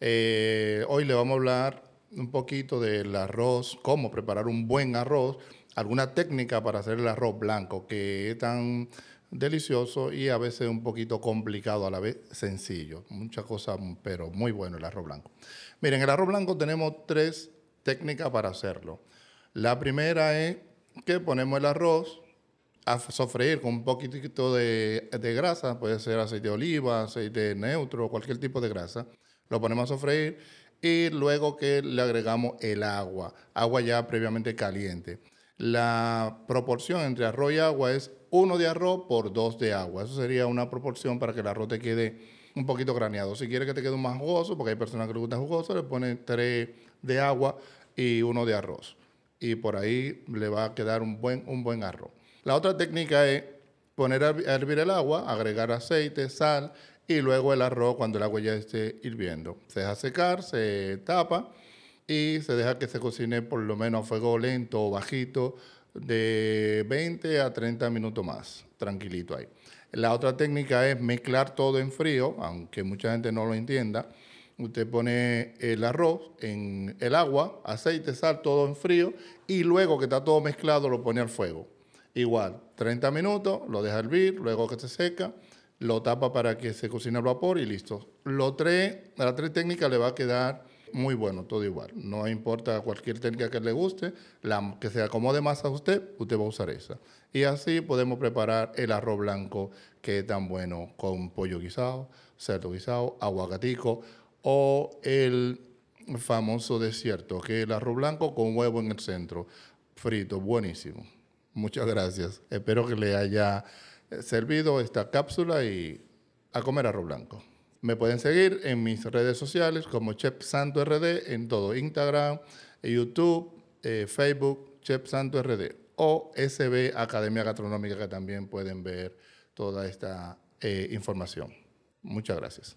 Eh, hoy le vamos a hablar un poquito del arroz, cómo preparar un buen arroz, alguna técnica para hacer el arroz blanco, que es tan delicioso y a veces un poquito complicado, a la vez sencillo. Muchas cosas, pero muy bueno el arroz blanco. Miren, el arroz blanco tenemos tres técnicas para hacerlo. La primera es que ponemos el arroz, a sofreír con un poquitito de, grasa, puede ser aceite de oliva, aceite neutro, cualquier tipo de grasa. Lo ponemos a sofreír y luego que le agregamos el agua, agua ya previamente caliente. La proporción entre arroz y agua es uno de arroz por dos de agua. Eso sería una proporción para que el arroz te quede un poquito graneado. Si quieres que te quede más jugoso, porque hay personas que les gusta jugoso, le ponen tres de agua y uno de arroz. Y por ahí le va a quedar un buen, un buen arroz. La otra técnica es poner a hervir el agua, agregar aceite, sal y luego el arroz cuando el agua ya esté hirviendo. Se deja secar, se tapa y se deja que se cocine por lo menos a fuego lento o bajito de 20 a 30 minutos más, tranquilito ahí. La otra técnica es mezclar todo en frío, aunque mucha gente no lo entienda. Usted pone el arroz en el agua, aceite, sal, todo en frío y luego que está todo mezclado lo pone al fuego. Igual, 30 minutos, lo deja hervir, luego que se seca, lo tapa para que se cocine al vapor y listo. Lo tres, las tres técnicas le va a quedar muy bueno, todo igual. No importa cualquier técnica que le guste, la que se acomode más a usted, usted va a usar esa. Y así podemos preparar el arroz blanco que es tan bueno con pollo guisado, cerdo guisado, aguacatico o el famoso desierto, que es el arroz blanco con huevo en el centro, frito, buenísimo. Muchas gracias. Espero que le haya eh, servido esta cápsula y a comer arroz blanco. Me pueden seguir en mis redes sociales como Chef Santo RD en todo Instagram, YouTube, eh, Facebook, Chef Santo RD o SB Academia Gastronómica que también pueden ver toda esta eh, información. Muchas gracias.